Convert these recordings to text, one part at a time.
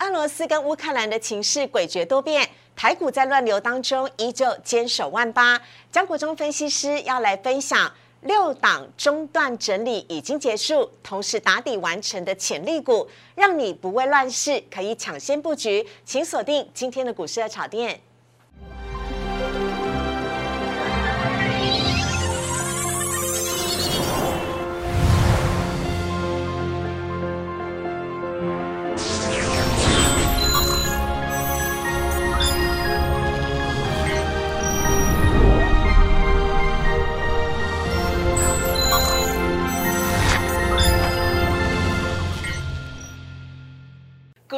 俄罗斯跟乌克兰的情势诡谲多变，台股在乱流当中依旧坚守万八。江国忠分析师要来分享六档中段整理已经结束，同时打底完成的潜力股，让你不畏乱世，可以抢先布局。请锁定今天的股市的炒店。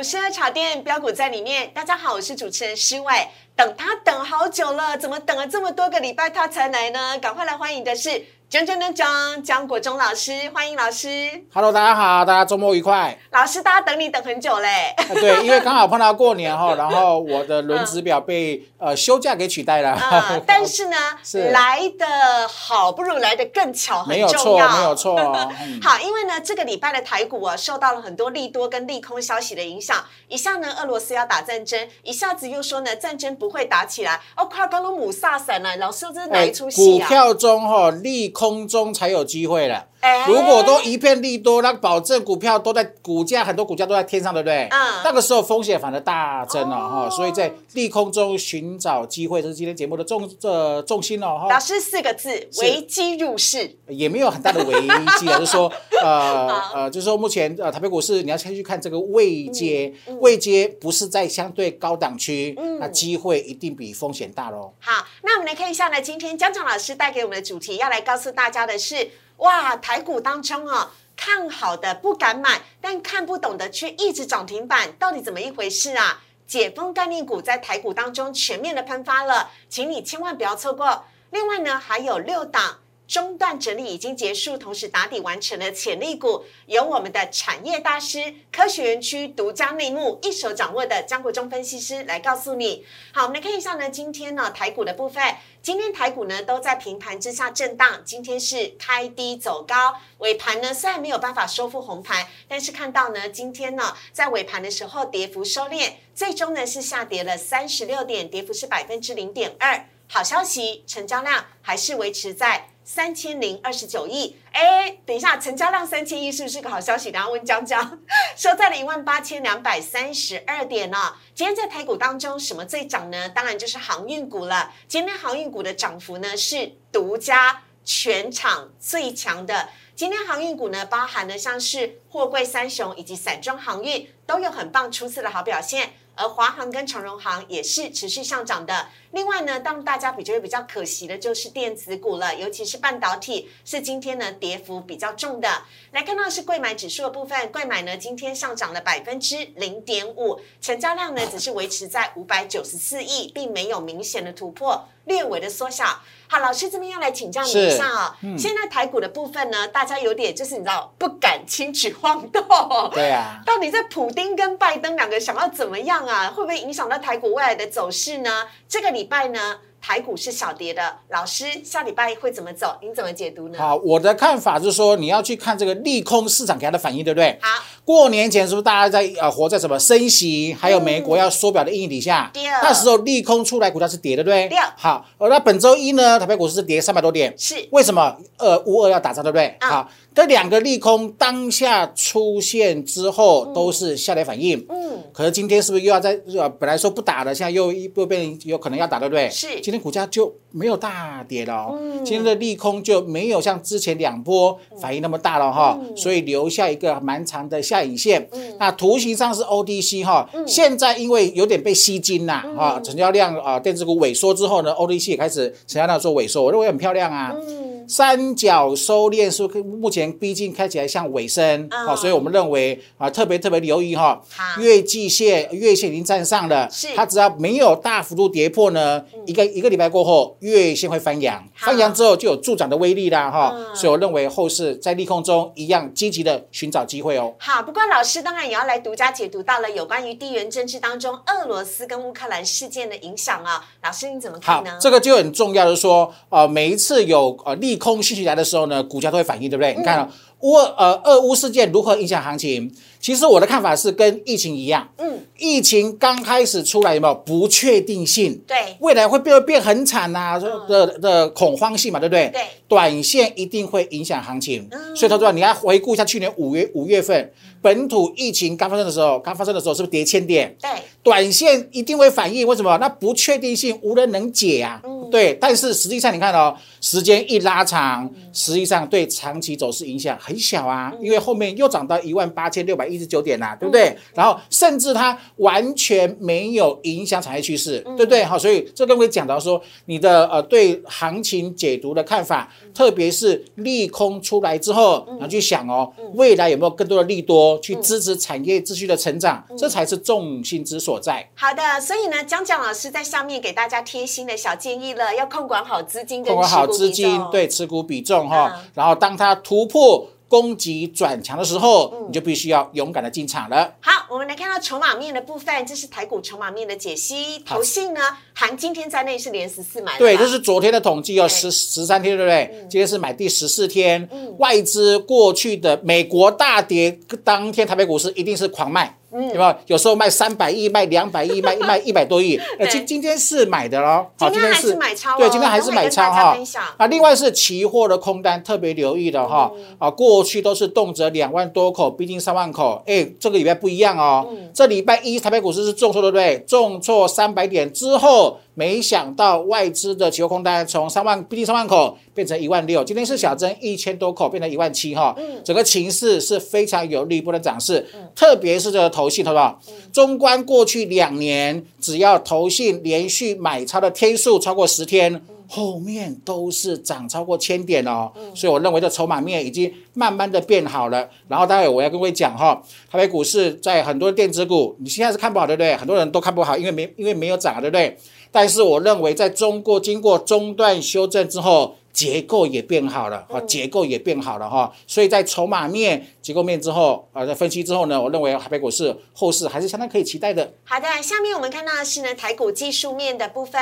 股市的茶店标股在里面。大家好，我是主持人施伟。等他等好久了，怎么等了这么多个礼拜他才来呢？赶快来欢迎的是。江江江江江国忠老师，欢迎老师。Hello，大家好，大家周末愉快。老师，大家等你等很久嘞。对，因为刚好碰到过年哈，然后我的轮值表被呃休假给取代了。但是呢，来的好不如来的更巧，没有错，没有错。好，因为呢，这个礼拜的台股啊，受到了很多利多跟利空消息的影响。一下呢，俄罗斯要打战争，一下子又说呢，战争不会打起来。哦，快刚刚姆萨散了，老师这是哪一出戏啊？股票中哈利空。空中才有机会了。如果都一片利多，那保证股票都在股价，很多股价都在天上，对不对？嗯。那个时候风险反而大增了哈，所以在利空中寻找机会，这是今天节目的重呃重心哦。老师四个字：危机入市。也没有很大的危机啊，就是说，呃 呃，就是说目前呃台北股市你要先去看这个位阶，位阶不是在相对高档区，那机会一定比风险大喽。好，那我们来看一下呢，今天江总老师带给我们的主题，要来告诉大家的是。哇，台股当中啊，看好的不敢买，但看不懂的却一直涨停板，到底怎么一回事啊？解封概念股在台股当中全面的喷发了，请你千万不要错过。另外呢，还有六档。中段整理已经结束，同时打底完成了潜力股，由我们的产业大师、科学园区独家内幕一手掌握的江国忠分析师来告诉你。好，我们来看一下呢，今天呢台股的部分，今天台股呢都在平盘之下震荡，今天是开低走高，尾盘呢虽然没有办法收复红盘，但是看到呢今天呢在尾盘的时候跌幅收敛，最终呢是下跌了三十六点，跌幅是百分之零点二。好消息，成交量还是维持在。三千零二十九亿，哎，等一下，成交量三千亿是不是个好消息？然后问江江，收在了一万八千两百三十二点呢。今天在台股当中，什么最涨呢？当然就是航运股了。今天航运股的涨幅呢是独家全场最强的。今天航运股呢，包含了像是货柜三雄以及散装航运，都有很棒出色的好表现。而华航跟长荣航也是持续上涨的。另外呢，当大家比较比较可惜的就是电子股了，尤其是半导体，是今天呢跌幅比较重的。来看到是贵买指数的部分，贵买呢今天上涨了百分之零点五，成交量呢只是维持在五百九十四亿，并没有明显的突破，略微的缩小。好，老师这边要来请教你一下啊。现在台股的部分呢，大家有点就是你知道不敢轻举妄动。对啊。到底在普丁跟拜登两个想要怎么样啊？会不会影响到台股未来的走势呢？这个礼拜呢？台股是小跌的，老师下礼拜会怎么走？您怎么解读呢？好，我的看法是说，你要去看这个利空市场给它的反应，对不对？好，过年前是不是大家在呃活在什么升息，还有美国要缩表的阴影底下？那时候利空出来，股价是跌的，对不对？好，那本周一呢，台北股市是跌三百多点，是为什么？呃，乌二要打仗，对不对？好。这两个利空当下出现之后，都是下跌反应。嗯，可是今天是不是又要在呃，本来说不打了，现在又又变有可能要打，对不对？是。今天股价就没有大跌了。嗯。今天的利空就没有像之前两波反应那么大了哈，所以留下一个蛮长的下影线。嗯。那图形上是 ODC 哈，现在因为有点被吸金呐，啊，成交量啊，电子股萎缩之后呢，ODC 也开始成交量做萎缩，我认为很漂亮啊。嗯。三角收敛是目前毕竟看起来像尾声，好，所以我们认为啊，特别特别留意哈，月季线、月线已经站上了，是它只要没有大幅度跌破呢，一个一个礼拜过后，月线会翻阳，翻阳之后就有助长的威力啦哈，所以我认为后市在利空中一样积极的寻找机会哦。好，不过老师当然也要来独家解读到了有关于地缘政治当中俄罗斯跟乌克兰事件的影响啊，老师你怎么看呢？这个就很重要的说，呃，每一次有呃利。利空信息来的时候呢，股价都会反应，对不对？你看乌呃俄乌事件如何影响行情？其实我的看法是跟疫情一样，嗯，疫情刚开始出来有没有不确定性？对未来会变变很惨呐、的的恐慌性嘛，对不对？对短线一定会影响行情，嗯所以投资者你要回顾一下去年五月五月份本土疫情刚发生的时候，刚发生的时候是不是跌千点？对，短线一定会反应，为什么？那不确定性无人能解啊。嗯对，但是实际上你看哦，时间一拉长，实际上对长期走势影响很小啊，嗯因为后面又涨到一万八千六百一十九点啦、对不对？然后甚至它完全没有影响产业趋势，嗯。对不对？好，所以这跟我讲到说你的呃对行情解读的看法，嗯。特别是利空出来之后，然后去想哦，未来有没有更多的利多去支持产业秩序的成长，嗯。这才是重心之所在。好的，所以呢，江江老师在上面给大家贴心的小建议了，要控管好资金跟控管好资金对持股比重哈嗯，然后当它突破攻击转强的时候，嗯你就必须要勇敢的进场了。好，我们来看到筹码面的部分，这是台股筹码面的解析。投信呢，含今天在内是连十四买对，这是昨天的统计哦，十十三天，对不对？今天是买第十四天嗯，外资过去的美国大跌当天，台北股市一定是狂卖。嗯有没有？有时候卖三百亿，卖两百亿，卖卖一百多亿。那，今今天是买的喽。好今天还是买超哦对，今天还是买超哈。啊，另外是期货的空单特别留意的哈。嗯啊，过去都是动辄两万多口，逼近三万口。哎，这个礼拜不一样哦。嗯这礼拜一台北股市是重挫，对不对？重挫三百点之后，没想到外资的期货空单从三万逼近三万口变成一万六，今天是小增一千多口，变成一万七哈。嗯整个情势是非常有利波的涨势，特别是这个投信，好不好？中观过去两年，只要投信连续买超的天数超过十天。后面都是涨超过千点哦，所以我认为这筹码面已经慢慢的变好了。然后待会我要跟各位讲哈，台北股市在很多电子股，你现在是看不好，对不对？很多人都看不好，因为没因为没有涨，对不对？但是我认为在中国经过中段修正之后，结构也变好了，哈，结构也变好了哈，所以在筹码面、结构面之后，啊，在分析之后呢，我认为台北股市后市还是相当可以期待的。好的，下面我们看到的是呢台股技术面的部分。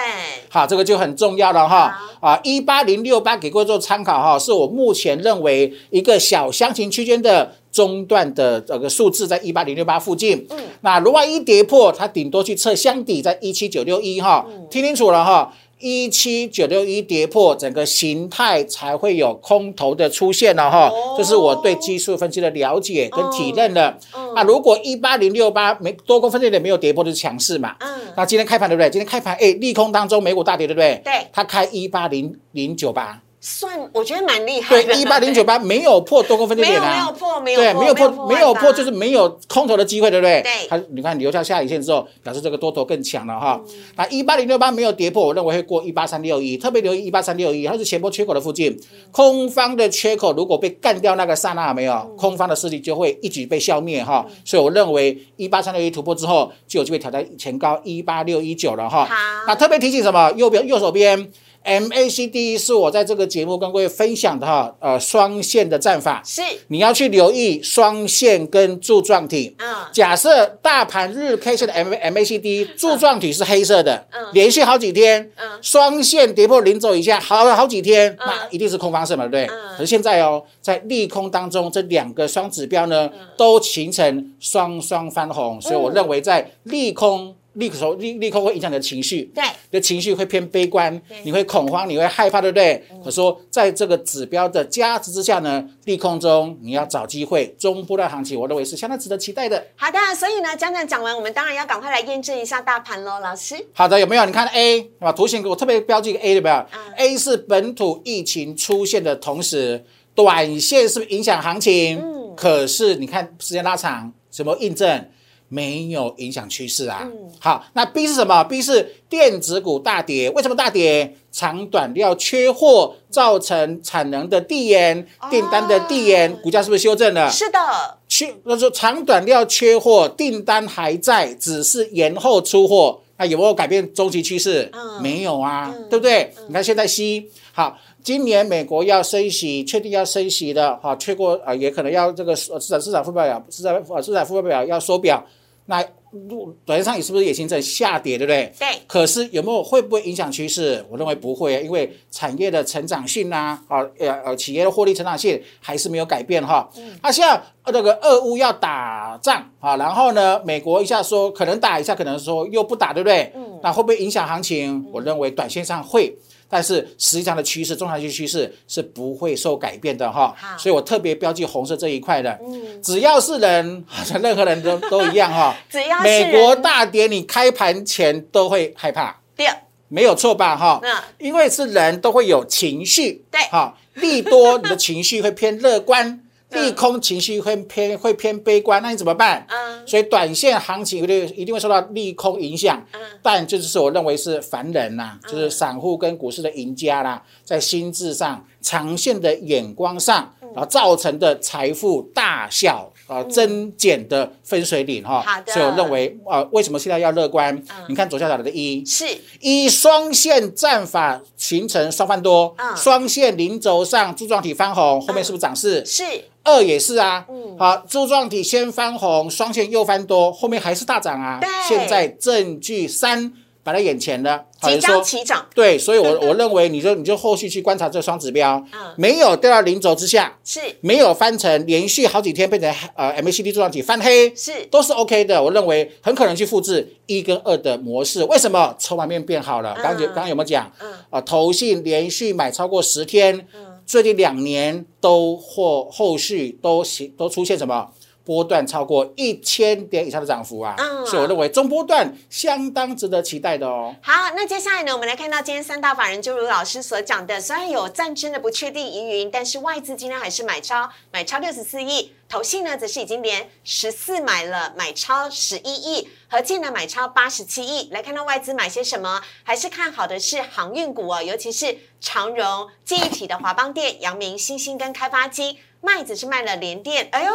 好，这个就很重要了哈。啊，一八零六八给各位做参考哈，是我目前认为一个小箱型区间的中段的这个数字，在一八零六八附近。嗯，那如果一跌破，它顶多去测箱底，在一七九六一哈。听清楚了哈。一七九六一跌破，整个形态才会有空头的出现了哈。哦这是我对技术分析的了解跟体认了。嗯那如果一八零六八没多空分界点没有跌破，就是强势嘛。嗯那今天开盘对不对？今天开盘，哎，利空当中美股大跌，对不对？对它开一八零零九八，算我觉得蛮厉害的。对，一八零九八没有破多空分界点啊，没有破没有对，破没有破，没有破，就是没有空头的机会，对不对？对它你看留下下影线之后，表示这个多头更强了哈。嗯那一八零六八没有跌破，我认为会过一八三六一，特别留意一八三六一，它是前波缺口的附近，空方的缺口如果被干掉那个刹那，有没有嗯空方的势力就会一举被消灭哈。所以我认为一八三六一突破之后，就有机会挑战前高一八六一九了哈。好那特别提醒什么？右边右手边。MACD 是我在这个节目跟各位分享的哈，呃，双线的战法，是。你要去留意双线跟柱状体。嗯。假设大盘日 K 线的 M MACD 柱状体是黑色的，嗯。连续好几天，嗯。双线跌破零轴以下，好好几天，嗯。那一定是空方式嘛，对不对？嗯。可是现在哦，在利空当中，这两个双指标呢，嗯。都形成双双翻红，所以我认为在利空。利空利利空会影响你的情绪，对你的情绪会偏悲观，你会恐慌，你会害怕，对不对？可说在这个指标的加持之下呢，利空中你要找机会，中波段行情，我认为是相当值得期待的。好的，所以呢，江江讲完，我们当然要赶快来验证一下大盘喽，老师。好的，有没有？你看 A 啊，图形给我特别标记一个 A 对不对、嗯 a 是本土疫情出现的同时，短线是不是影响行情？嗯可是你看时间拉长，什么印证？没有影响趋势啊。嗯好，那 B 是什么？B 是电子股大跌，为什么大跌？长短料缺货造成产能的递延，订单的递延，股价是不是修正了？是的，缺，那说长短料缺货，订单还在，只是延后出货。那有没有改变中期趋势？嗯没有啊，嗯对不对？你看现在 C 好，今年美国要升息，确定要升息的，哈，缺过啊，也可能要这个呃市场市场副表市场呃市场副表要缩表。那短线上你是不是也形成下跌，对不对？对。可是有没有会不会影响趋势？我认为不会，因为产业的成长性啊，啊呃呃，企业的获利成长性还是没有改变哈。嗯。那像那个俄乌要打仗啊，然后呢，美国一下说可能打一下，可能说又不打，对不对？嗯。那会不会影响行情？我认为短线上会。但是实际上的趋势，中长期趋势是不会受改变的哈，所以我特别标记红色这一块的。嗯，只要是人，好像任何人都都一样哈。只要美国大跌，你开盘前都会害怕。对，没有错吧？哈，因为是人都会有情绪。对，哈，利多你的情绪会偏乐观。利空情绪会偏会偏悲观，那你怎么办？嗯，所以短线行情一定一定会受到利空影响。嗯，但这就是我认为是凡人呐，就是散户跟股市的赢家啦，在心智上、长线的眼光上，然后造成的财富大小啊增减的分水岭哈。好的。所以我认为啊，为什么现在要乐观？你看左下角的一，是一双线战法形成双翻多，双线零轴上柱状体翻红，后面是不是涨势？是。二也是啊，好，柱状体先翻红，双线又翻多，后面还是大涨啊。现在证据三摆在眼前了，即将起涨。对，所以我 我认为你就你就后续去观察这双指标，没有掉到零轴之下，是，没有翻成连续好几天变成呃 MACD 柱状体翻黑，是，都是 OK 的。我认为很可能去复制一跟二的模式。为什么？筹码面变好了。刚刚刚刚有没有讲？嗯，啊，投信连续买超过十天。最近两年都或后续都行都出现什么？波段超过一千点以上的涨幅啊？嗯，所以我认为中波段相当值得期待的哦。好，那接下来呢，我们来看到今天三大法人就如老师所讲的，虽然有战争的不确定疑云，但是外资今天还是买超，买超六十四亿。投信呢，则是已经连十四买了，买超十一亿，合计呢买超八十七亿。来看到外资买些什么，还是看好的是航运股哦，尤其是长荣、记忆体的华邦电、阳明、新兴跟开发机。麦子是卖了联电，哎呦。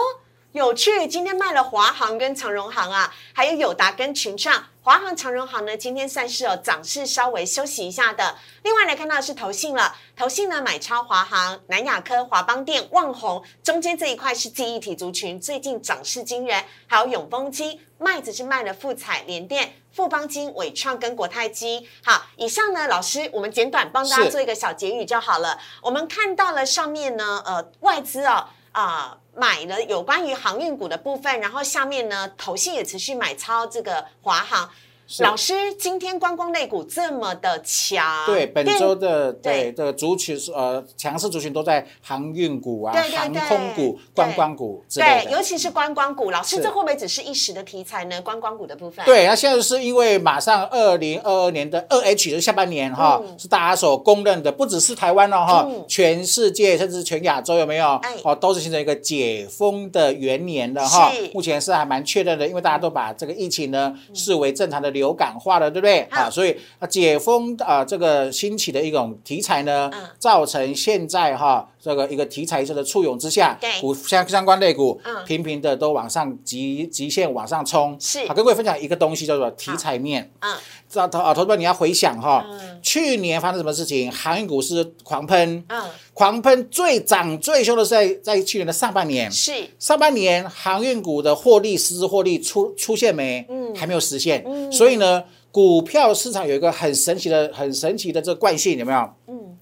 有趣，今天卖了华航跟长荣航啊，还有友达跟群创。华航、长荣航呢，今天算是哦涨势稍微休息一下的。另外来看到是投信了，投信呢买超华航、南亚科、华邦电、旺宏，中间这一块是记忆体族群，最近涨势惊人。还有永丰金，麦子是卖了富彩、联电、富邦金、伟创跟国泰金。好，以上呢，老师我们简短帮大家做一个小结语就好了。我们看到了上面呢，呃，外资哦。啊，买了有关于航运股的部分，然后下面呢，投信也持续买超这个华航。老师，今天观光类股这么的强，对本周的对的族群是呃强势族群都在航运股啊、航空股、观光股之类的，尤其是观光股。老师，这会不会只是一时的题材呢？观光股的部分，对，那现在是因为马上二零二二年的二 H 的下半年哈，是大家所公认的，不只是台湾了哈，全世界甚至全亚洲有没有？哦，都是形成一个解封的元年了哈。目前是还蛮确认的，因为大家都把这个疫情呢视为正常的。流感化了，对不对？啊，所以啊，解封啊，这个兴起的一种题材呢，造成现在哈这个一个题材的簇拥之下，股相相关类股频频的都往上极极限往上冲。是，好，跟各位分享一个东西叫做题材面。嗯，这投啊，投资者你要回想哈，去年发生什么事情？航运股是狂喷，嗯，狂喷最涨最凶的是在在去年的上半年。是，上半年航运股的获利实质获利出出现没？嗯，还没有实现。嗯。所以呢，股票市场有一个很神奇的、很神奇的这个惯性，有没有？嗯。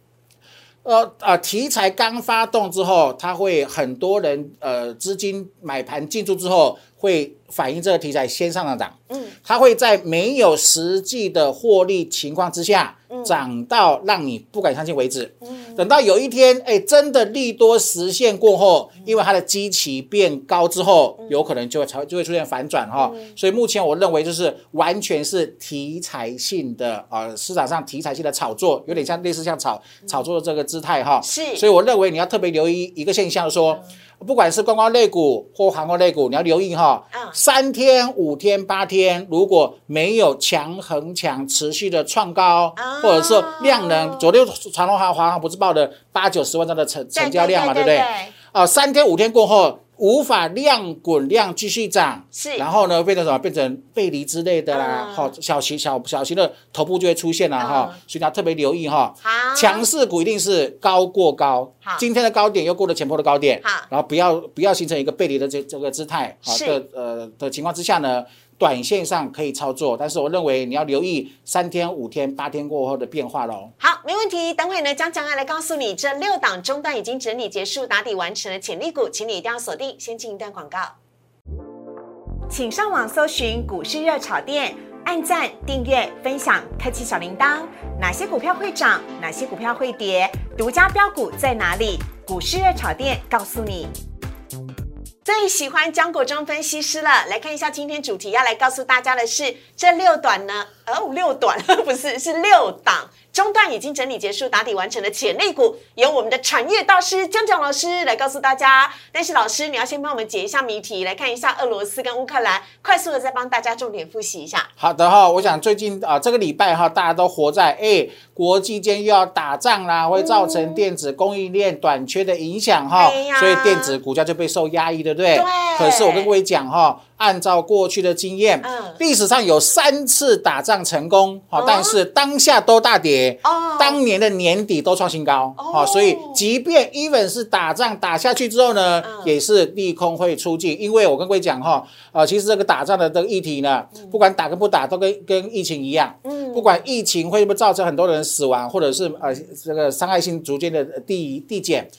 呃啊，题材刚发动之后，它会很多人呃资金买盘进驻之后，会反映这个题材先上涨。嗯。它会在没有实际的获利情况之下。涨到让你不敢相信为止。等到有一天，哎，真的利多实现过后，因为它的基期变高之后，有可能就会才就会出现反转哈。所以目前我认为就是完全是题材性的啊，市场上题材性的炒作，有点像类似像炒炒作的这个姿态哈。是。所以我认为你要特别留意一个现象，说。不管是观光类股或航空类股，你要留意哈。三天、五天、八天，如果没有强横强持续的创高，或者是量能，昨天长隆航、华航不是报的八九十万张的成成交量嘛，对不对？啊，三天五天过后。无法量滚量继续涨，是，然后呢，变成什么？变成背离之类的啦，好，小型小小型的头部就会出现了哈，所以你要特别留意哈。好，强势股一定是高过高，好，今天的高点又过了前波的高点，好，然后不要不要形成一个背离的这这个姿态，好的呃的情况之下呢。短线上可以操作，但是我认为你要留意三天、五天、八天过后的变化喽。好，没问题。等会呢，江江爱来告诉你，这六档中段已经整理结束、打底完成的潜力股，请你一定要锁定。先进一段广告，请上网搜寻股市热炒店，按赞、订阅、分享，开启小铃铛。哪些股票会涨？哪些股票会跌？独家标股在哪里？股市热炒店告诉你。最喜欢江国忠分析师了，来看一下今天主题要来告诉大家的是这六短呢？哦，六短 不是，是六档。中段已经整理结束、打底完成的潜力股，由我们的产业大师江江老师来告诉大家。但是老师，你要先帮我们解一下谜题，来看一下俄罗斯跟乌克兰，快速的再帮大家重点复习一下。好的哈，我想最近啊这个礼拜哈，大家都活在哎国际间又要打仗啦，会造成电子供应链短缺的影响哈，所以电子股价就被受压抑，对不对？对。可是我跟各位讲哈。按照过去的经验，历史上有三次打仗成功，好，但是当下都大跌，哦。当年的年底都创新高，哦，所以即便 even 是打仗打下去之后呢，也是利空会出尽，因为我跟各位讲哈，呃，其实这个打仗的这个议题呢，不管打跟不打，都跟跟疫情一样，嗯。不管疫情会不会造成很多人死亡，或者是呃这个伤害性逐渐的递递减，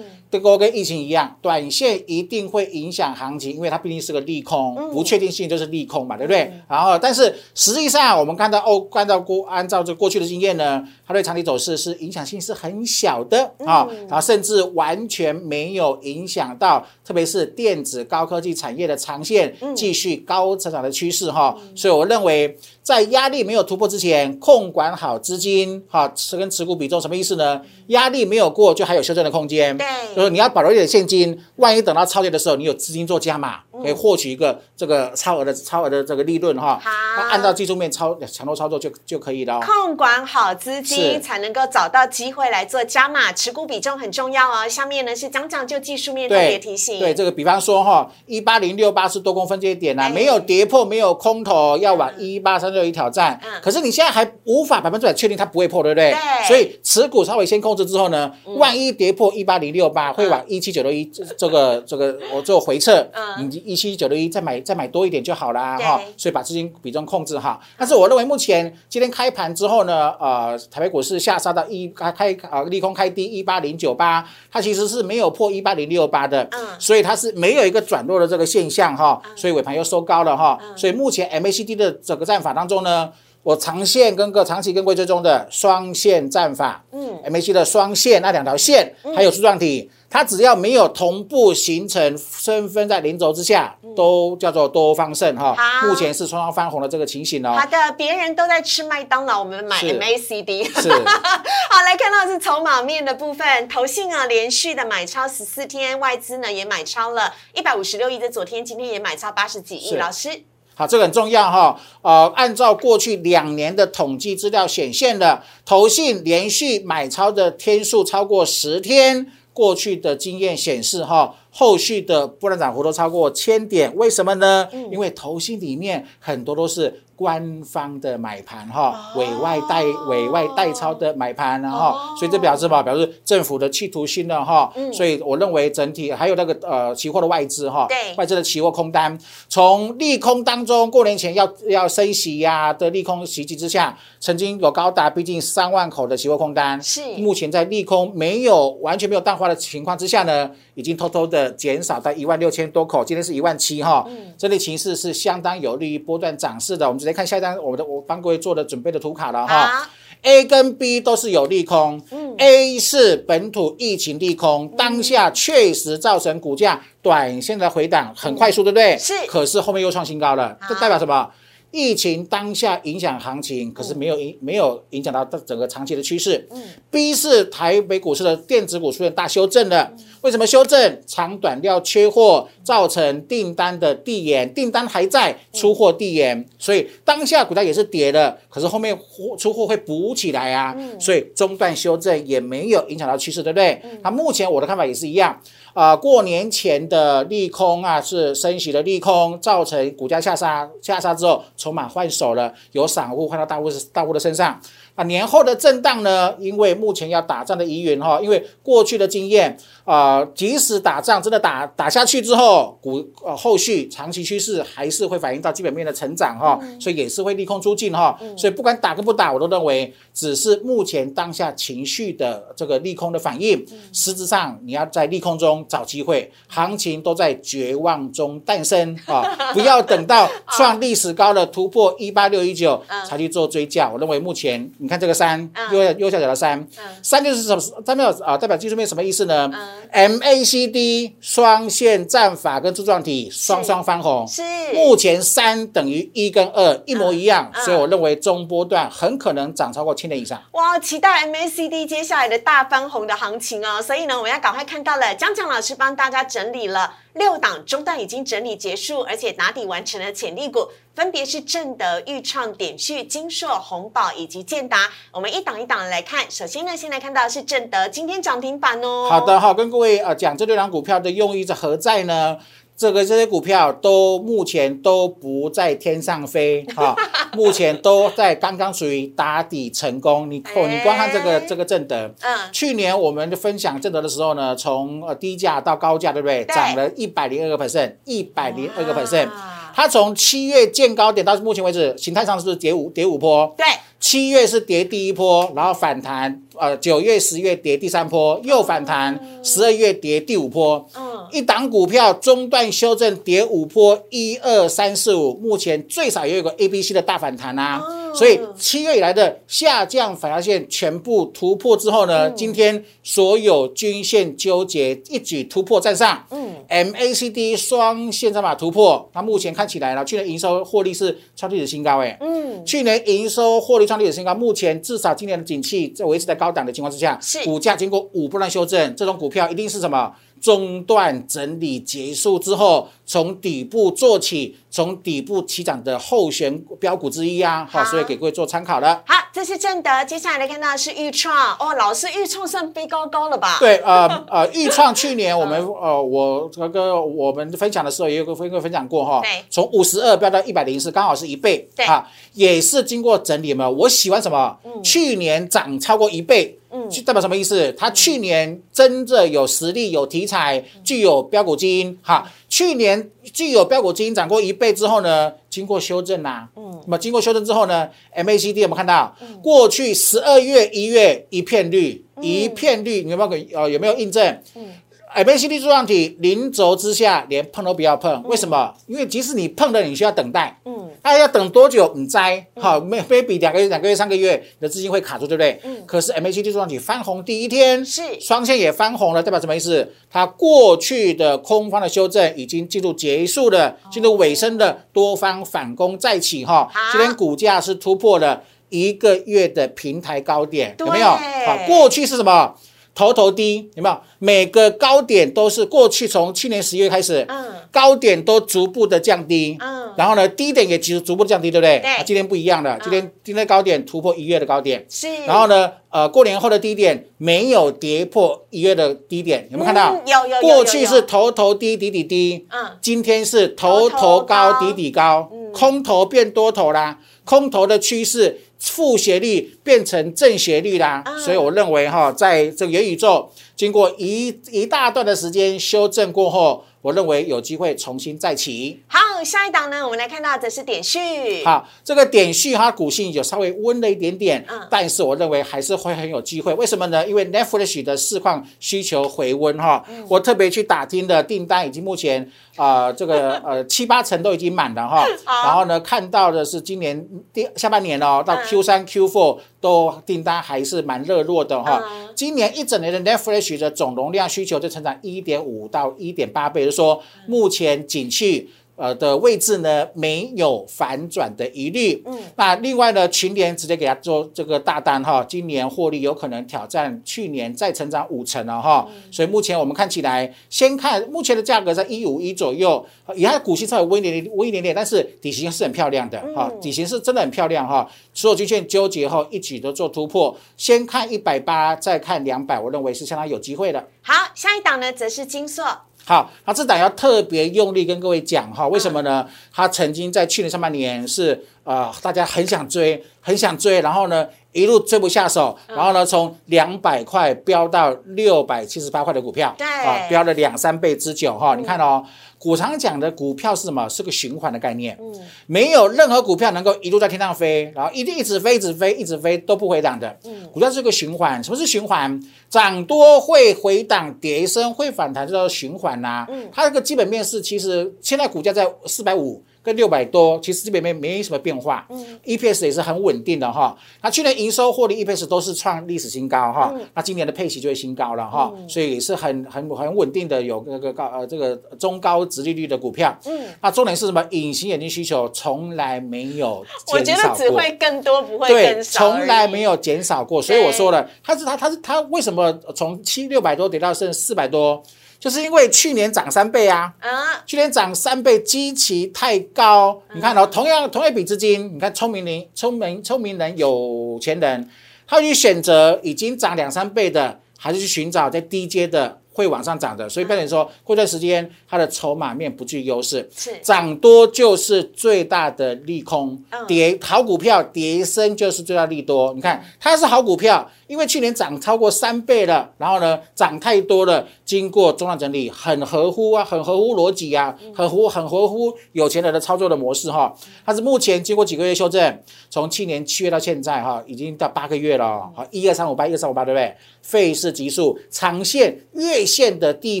这个跟疫情一样，短线一定会影响行情，因为它毕竟是个利空，不。确定性就是利空嘛，对不对？然后，但是实际上我们看到哦，按照过按照这过去的经验呢，它对长期走势是影响性是很小的啊，然后甚至完全没有影响到，特别是电子高科技产业的长线继续高成长的趋势哈。所以我认为，在压力没有突破之前，控管好资金哈，持跟持股比重什么意思呢？压力没有过，就还有修正的空间。对，就是你要保留一点现金，万一等到超跌的时候，你有资金做加码，可以获取一个这个。呃，超额的超额的这个利润哈，好，按照技术面操强弱操作就就可以了。控管好资金，才能够找到机会来做加码，持股比重很重要哦。下面呢是讲讲就技术面特别提醒。对这个，比方说哈，一八零六八是多空分界点啊，没有跌破，没有空头，要往一八三六一挑战。嗯，可是你现在还无法百分之百确定它不会破，对不对？对。所以持股稍微先控制之后呢，万一跌破一八零六八，会往一七九六一这个这个我做回撤，嗯，你一七九六一再买再买。多一点就好啦，哈，所以把资金比重控制哈。但是我认为目前今天开盘之后呢，呃，台北股市下杀到一开开啊，利空开低一八零九八，它其实是没有破一八零六八的，嗯，所以它是没有一个转弱的这个现象哈，所以尾盘又收高了哈，所以目前 MACD 的整个战法当中呢，我长线跟个长期跟贵追踪的双线战法，嗯，MACD 的双线那两条线还有柱状体。它只要没有同步形成身分在零轴之下，都叫做多方胜哈。目前是双双翻红的这个情形哦。好的，别人都在吃麦当劳，我们买 MACD。是。好，来看到是筹码面的部分，投信啊连续的买超十四天，外资呢也买超了一百五十六亿，在昨天、今天也买超八十几亿。老师，好，这个很重要哈。呃，按照过去两年的统计资料显现的，投信连续买超的天数超过十天。过去的经验显示，哈。后续的波浪涨幅都超过千点，为什么呢？因为投信里面很多都是官方的买盘哈，委外代委外代抄的买盘，然后所以这表示吧，表示政府的企图心了哈。所以我认为整体还有那个呃期货的外资哈，外资的期货空单，从利空当中过年前要要升息呀的利空袭击之下，曾经有高达逼近三万口的期货空单，是目前在利空没有完全没有淡化的情况之下呢，已经偷偷的。减少到一万六千多口，今天是一万七哈，这类形势是相当有利于波段涨势的。我们直接看下一张，我们的我帮各位做的准备的图卡了哈。A 跟 B 都是有利空嗯，A 是本土疫情利空，当下确实造成股价短线的回档很快速，对不对？是。可是后面又创新高了，这代表什么？疫情当下影响行情，可是没有影没有影响到整个长期的趋势。嗯，B 是台北股市的电子股出现大修正了。为什么修正？长短料缺货造成订单的递延，订单还在，出货递延，所以当下股价也是跌的。可是后面货出货会补起来啊，所以中断修正也没有影响到趋势，对不对？那目前我的看法也是一样。啊，过年前的利空啊，是升息的利空，造成股价下杀，下杀之后。筹码换手了，由散户换到大户大户的身上。啊，年后的震荡呢？因为目前要打仗的疑云哈，因为过去的经验啊，即使打仗真的打打下去之后，股呃后续长期趋势还是会反映到基本面的成长哈，所以也是会利空出尽哈。所以不管打跟不打，我都认为只是目前当下情绪的这个利空的反应。实质上你要在利空中找机会，行情都在绝望中诞生 啊！不要等到创历史高的突破一八六一九才去做追价。我认为目前。你看这个三右右下角的三，三就是什么？代表啊，代表技术面什么意思呢？MACD 双线战法跟柱状体双双翻红，是目前三等于一跟二一模一样，所以我认为中波段很可能涨超过千点以上。哇，期待 MACD 接下来的大翻红的行情哦！所以呢，我们要赶快看到了，江江老师帮大家整理了。六档中段已经整理结束，而且打底完成了潜力股，分别是正德、豫创、点旭、金硕、宏宝以及建达。我们一档一档来看，首先呢，先来看到是正德今天涨停板哦。好的，好，跟各位呃讲这六档股票的用意是何在呢？这个这些股票都目前都不在天上飞哈，目前都在刚刚属于打底成功。你哦，你光看这个这个正德，嗯，去年我们分享正德的时候呢，从呃低价到高价，对不对？涨了一百零二个 percent，一百零二个 percent。它从七月见高点到目前为止，形态上是不是跌五跌五波？对，七月是跌第一波，然后反弹，呃，九月、十月跌第三波，又反弹，十二月跌第五波。嗯，一档股票中断修正跌五波，一二三四五，目前最少也有个 A、B、C 的大反弹啊。所以七月以来的下降反压线全部突破之后呢，今天所有均线纠结一举突破站上。嗯。MACD 双线上法突破，那目前看起来呢，去年营收获利是创历史新高，哎，嗯，去年营收获利创历史新高，目前至少今年的景气在维持在高档的情况之下，是股价经过五波段修正，这种股票一定是什么？中段整理结束之后，从底部做起，从底部起涨的后选标股之一啊，好，所以给各位做参考了。好，这是正德，接下来来看到的是豫创哦，老师豫创算飞高高了吧？对，呃呃，豫创去年我们呃我这个我们分享的时候也有个分个分享过哈，从五十二飙到一百零四，刚好是一倍，对啊，也是经过整理嘛。我喜欢什么？去年涨超过一倍。嗯，代表什么意思？他去年真的有实力、有题材、具有标股基因。哈，去年具有标股基因涨过一倍之后呢，经过修正呐，嗯，那么经过修正之后呢，MACD 有没有看到？过去十二月、一月一片绿，一片绿，你有没有呃有没有印证？嗯。MACD 柱状体零轴之下，连碰都不要碰。为什么？因为即使你碰了，你需要等待。嗯，那要等多久？你摘好，maybe 两个月、两个月、三个月，你的资金会卡住，对不对？嗯。可是 MACD 柱状体翻红第一天，是双线也翻红了，代表什么意思？它过去的空方的修正已经进入结束了，进入尾声的多方反攻再起哈。今天股价是突破了一个月的平台高点，有没有？好，过去是什么？头头低有没有？每个高点都是过去从去年十月开始，嗯，高点都逐步的降低，嗯，然后呢，低点也逐逐步降低，对不对？对。今天不一样了，今天今天高点突破一月的高点，是。然后呢，呃，过年后的低点没有跌破一月的低点，有没有看到？有有有。过去是头头低底底低，嗯，今天是头头高底底高，空头变多头啦，空头的趋势。负斜率变成正斜率啦，所以我认为哈，在这个元宇宙经过一一大段的时间修正过后。我认为有机会重新再起。好，下一档呢，我们来看到的是点序。好，这个点序它股性有稍微温了一点点，嗯，但是我认为还是会很有机会。为什么呢？因为 Netflix 的市况需求回温哈，我特别去打听的订单已经目前啊这个呃七八成都已经满了哈。然后呢，看到的是今年第下半年哦，到 Q 三 Q four 都订单还是蛮热络的哈。今年一整年的 Netflix 的总容量需求就成长一点五到一点八倍。就是说目前景气呃的位置呢没有反转的疑虑，嗯，那另外呢群联直接给他做这个大单哈，今年获利有可能挑战去年再成长五成了哈，所以目前我们看起来，先看目前的价格在一五一左右，以它股息稍微微一点点微一点点，但是底型是很漂亮的哈，底型是真的很漂亮哈，所有均线纠结后一举都做突破，先看一百八，再看两百，我认为是相当有机会的。好，下一档呢则是金硕。好，那这档要特别用力跟各位讲哈，为什么呢？它曾经在去年上半年是呃大家很想追，很想追，然后呢一路追不下手，然后呢从两百块飙到六百七十八块的股票，对啊，飙了两三倍之久哈。你看哦，股常讲的股票是什么？是个循环的概念，嗯，没有任何股票能够一路在天上飞，然后一定一直飞，一直飞，一直飞都不回档的，嗯，股票是个循环。什么是循环？涨多会回档，跌升会反弹，这叫循环呐。嗯，它这个基本面是，其实现在股价在四百五。跟六百多，其实基本面没什么变化，嗯，EPS 也是很稳定的哈。那去年营收、获利、EPS 都是创历史新高哈。那今年的配息就会新高了哈，所以也是很很很稳定的，有那个高呃这个中高值利率的股票。嗯，那重点是什么？隐形眼镜需求从来没有 我觉得只会更多，不会更少。从来没有减少过，所以我说了，它是它它是它为什么从七六百多跌到剩四百多？就是因为去年涨三倍啊，啊，去年涨三倍，基期太高。你看哦，同样同一笔资金，你看聪明人、聪明聪明人、有钱人，他去选择已经涨两三倍的，还是去寻找在低阶的？会往上涨的，所以变成说过段时间它的筹码面不具优势，是涨多就是最大的利空，跌好股票跌升就是最大利多。你看它是好股票，因为去年涨超过三倍了，然后呢涨太多了，经过中量整理，很合乎啊，很合乎逻辑啊，很合很合乎有钱人的操作的模式哈。它是目前经过几个月修正，从去年七月到现在哈，已经到八个月了，好一二三五八一二三五八对不对？费氏级数长线月线的第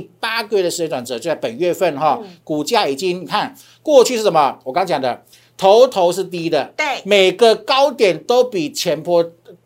八个月的时间转折就在本月份哈，股价已经你看过去是什么？我刚讲的头头是低的，对，每个高点都比前波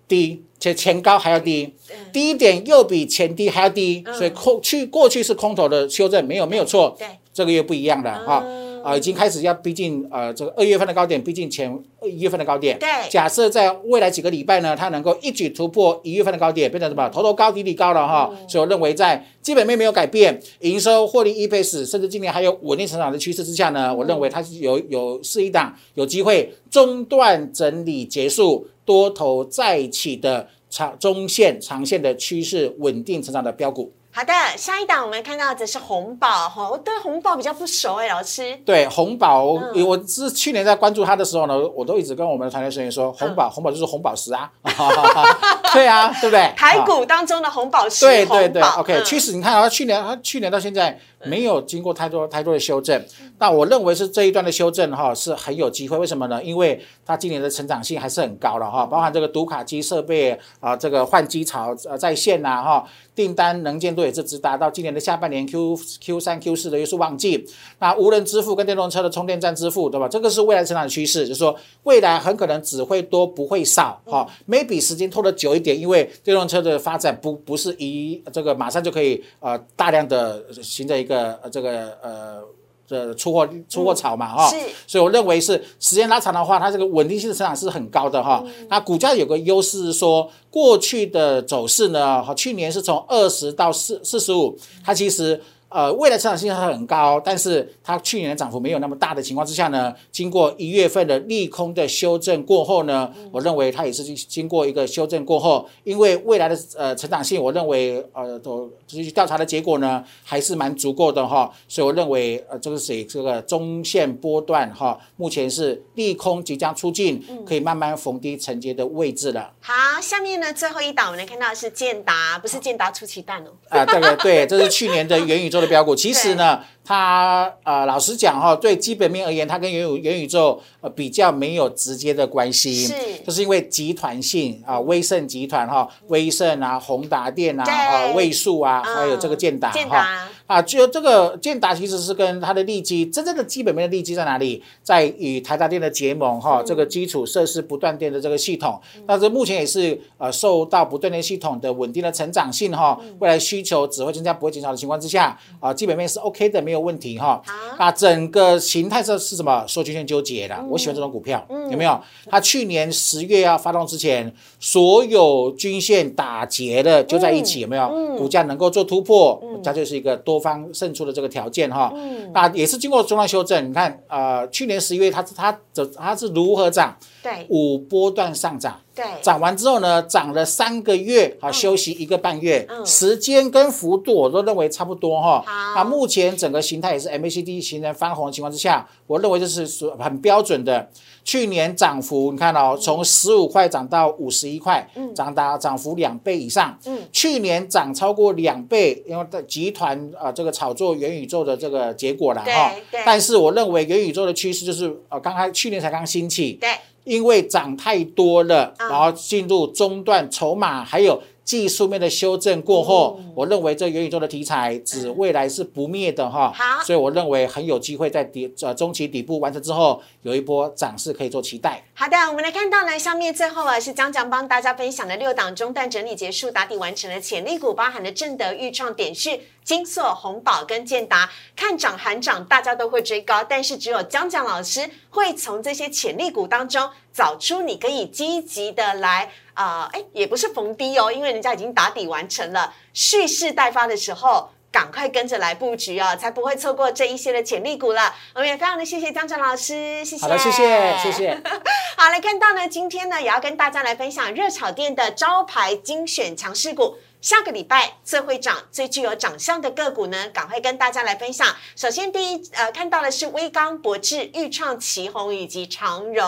低，且前高还要低，低点又比前低还要低，所以空去过去是空头的修正，没有没有错，对，这个月不一样的哈。啊，已经开始要逼近呃这个二月份的高点，逼近前一月份的高点。对，假设在未来几个礼拜呢，它能够一举突破一月份的高点，变成什么？头头高底底高了哈。所以我认为在基本面没有改变，营收、获利、EPS，甚至今年还有稳定成长的趋势之下呢，我认为它是有有是一档有机会中段整理结束，多头再起的长中线、长线的趋势稳定成长的标股。好的，下一档我们看到的是红宝哈，我对红宝比较不熟哎，老师。对红宝，我是去年在关注它的时候呢，我都一直跟我们的团队成员说，红宝红宝就是红宝石啊，对啊，对不对？台股当中的红宝石，对对对，OK，趋势你看啊，去年它去年到现在。没有经过太多太多的修正，那我认为是这一段的修正哈是很有机会。为什么呢？因为它今年的成长性还是很高的哈，包含这个读卡机设备啊，这个换机潮呃在线呐哈，订单能见度也是直达到今年的下半年 Q Q 三 Q 四的又是旺季。那无人支付跟电动车的充电站支付，对吧？这个是未来成长的趋势，就是说未来很可能只会多不会少哈，maybe 时间拖得久一点，因为电动车的发展不不是一这个马上就可以呃大量的形成一个这个呃这出货出货潮嘛哈，是，所以我认为是时间拉长的话，它这个稳定性的成长是很高的哈。那股价有个优势是说，过去的走势呢，哈，去年是从二十到四四十五，它其实。呃，未来成长性还很高，但是它去年的涨幅没有那么大的情况之下呢，经过一月份的利空的修正过后呢，我认为它也是经过一个修正过后，因为未来的呃成长性，我认为呃都就是调查的结果呢还是蛮足够的哈，所以我认为呃这个是这个中线波段哈，目前是利空即将出尽，可以慢慢逢低承接的位置了。好，下面呢最后一档我们看到是建达，不是建达出奇蛋哦。啊，这个对，这是去年的元宇宙。的标股，其实呢，它呃，老实讲哈，对基本面而言，它跟元宇元宇宙呃比较没有直接的关系，是，就是因为集团性啊，威盛集团哈，威盛啊，宏达电啊，啊，位数啊，还有这个建达哈，啊，就这个建达其实是跟它的利基，真正的基本面的利基在哪里？在与台达电的结盟哈，这个基础设施不断电的这个系统，但是目前也是呃受到不断电系统的稳定的成长性哈，未来需求只会增加不会减少的情况之下。啊，基本面是 OK 的，没有问题哈。啊，整个形态是是什么？说均线纠结的，我喜欢这种股票，有没有？它去年十月要发动之前，所有均线打结的就在一起，有没有？股价能够做突破，它就是一个多多方胜出的这个条件哈。嗯，那也是经过中段修正。你看，呃，去年十一月它它它它是如何涨？对，五波段上涨。对，涨完之后呢，涨了三个月，好休息一个半月，时间跟幅度我都认为差不多哈。好，那目前整个形态也是 MACD 形成翻红的情况之下，我认为这是属很标准的。去年涨幅你看哦，从十五块涨到五十一块，涨达涨幅两倍以上。嗯，去年涨超过两倍，因为集团啊这个炒作元宇宙的这个结果了哈。但是我认为元宇宙的趋势就是呃，刚开去年才刚兴起。对。因为涨太多了，然后进入中段筹码，还有。技术面的修正过后，我认为这元宇宙的题材指未来是不灭的哈，好，所以我认为很有机会在底呃中期底部完成之后，有一波涨势可以做期待。好的，我们来看到呢，上面最后啊是江江帮大家分享的六档中段整理结束，打底完成的潜力股，包含了正德、豫创、点讯、金色、红宝跟建达，看涨喊涨，大家都会追高，但是只有江江老师会从这些潜力股当中找出你可以积极的来。啊，哎，也不是逢低哦，因为人家已经打底完成了，蓄势待发的时候，赶快跟着来布局哦，才不会错过这一些的潜力股了。我们也非常的谢谢张震老师，谢谢。好的，谢谢，谢谢。好，来看到呢，今天呢也要跟大家来分享热炒店的招牌精选强势股。下个礼拜最会涨、最具有长相的个股呢，赶快跟大家来分享。首先，第一呃看到的是威刚、博智、豫创、旗宏以及长荣。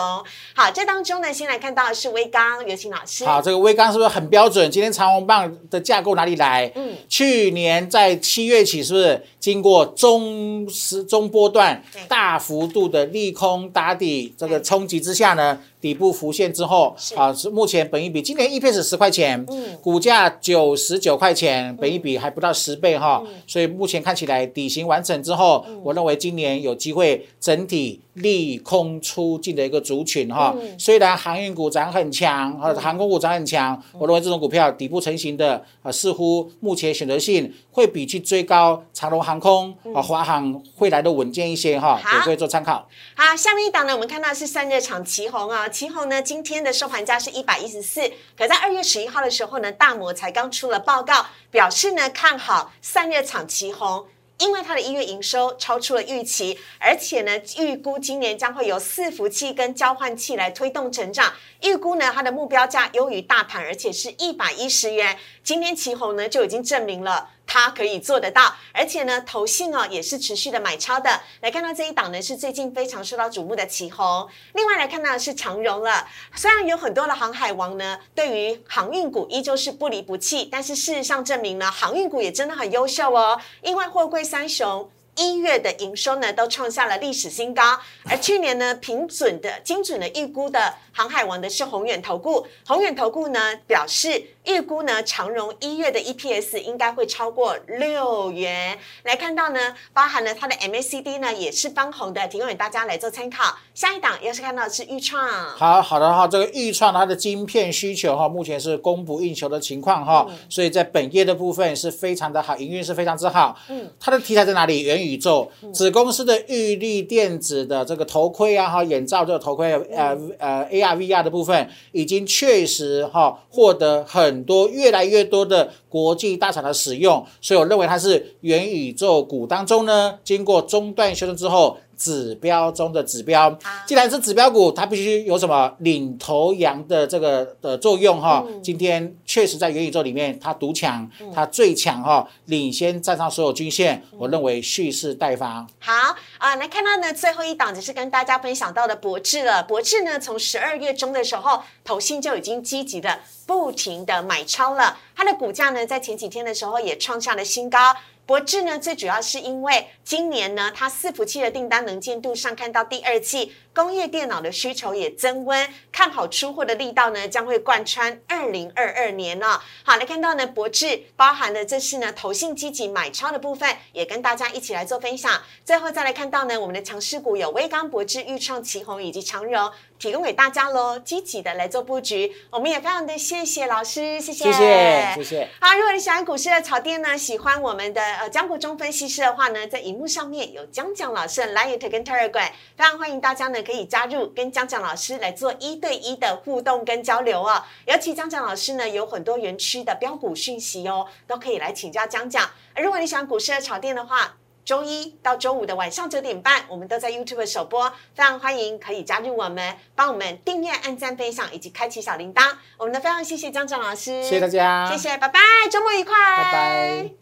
好，这当中呢，先来看到的是威刚，有请老师。好，这个威刚是不是很标准？今天长虹棒的架构哪里来？嗯，去年在七月起，是不是经过中时中波段大幅度的利空打底这个冲击之下呢？底部浮现之后，啊，是目前本一比今年 EPS 十块钱，嗯，股价九十九块钱，本一比还不到十倍哈，所以目前看起来底型完成之后，我认为今年有机会整体利空出尽的一个族群哈。虽然航运股涨很强，啊，航空股涨很强，我认为这种股票底部成型的啊，似乎目前选择性会比去追高长龙航空啊、华航会来的稳健一些哈，也可以做参考。好，下面一档呢，我们看到是散热厂旗宏啊。旗宏呢，今天的收盘价是一百一十四，可在二月十一号的时候呢，大摩才刚出了报告，表示呢看好散热厂旗宏，因为它的一月营收超出了预期，而且呢预估今年将会有伺服器跟交换器来推动成长，预估呢它的目标价优于大盘，而且是一百一十元。今天旗红呢就已经证明了。它可以做得到，而且呢，投信哦也是持续的买超的。来看到这一档呢，是最近非常受到瞩目的起宏。另外来看到的是长荣了。虽然有很多的航海王呢，对于航运股依旧是不离不弃，但是事实上证明呢，航运股也真的很优秀哦。因为货柜三雄一月的营收呢，都创下了历史新高。而去年呢，平准的精准的预估的航海王的是宏远投顾。宏远投顾呢表示。预估呢，长荣一月的 EPS 应该会超过六元。来看到呢，包含了它的 MACD 呢也是翻红的，提供给大家来做参考。下一档又是看到是预创，好好的哈，这个预创它的晶片需求哈，目前是供不应求的情况哈，所以在本业的部分是非常的好，营运是非常之好。嗯，它的题材在哪里？元宇宙，子公司的玉立电子的这个头盔啊哈，眼罩这个头盔呃呃 AR VR 的部分，已经确实哈获得很。很多越来越多的国际大厂的使用，所以我认为它是元宇宙股当中呢，经过中断修正之后。指标中的指标，既然是指标股，它必须有什么领头羊的这个的作用哈。今天确实在元宇宙里面，它独强，它最强哈，领先站上所有均线。我认为蓄势待发。好啊，来看到呢最后一档，就是跟大家分享到的博智了。博智呢，从十二月中的时候，投信就已经积极的不停的买超了，它的股价呢，在前几天的时候也创下了新高。博智呢，最主要是因为今年呢，它伺服器的订单能见度上看到第二季。工业电脑的需求也增温，看好出货的力道呢，将会贯穿二零二二年了。好，来看到呢，博智包含的这是呢，投信积极买超的部分，也跟大家一起来做分享。最后再来看到呢，我们的强势股有威刚、博智、豫创、旗宏以及长荣，提供给大家喽，积极的来做布局。我们也非常的谢谢老师，谢谢，谢谢，谢谢。好，如果你喜欢股市的炒店呢，喜欢我们的呃江国忠分析师的话呢，在荧幕上面有江江老师的 Line 跟 Telegram，非常欢迎大家呢。可以加入跟江江老师来做一对一的互动跟交流哦。尤其江江老师呢有很多园区的标股讯息哦，都可以来请教江江。如果你喜欢股市的炒店的话，周一到周五的晚上九点半，我们都在 YouTube 首播，非常欢迎可以加入我们，帮我们订阅、按赞、分享以及开启小铃铛。我们的非常谢谢江正老师，谢谢大家，谢谢，拜拜，周末愉快，拜拜。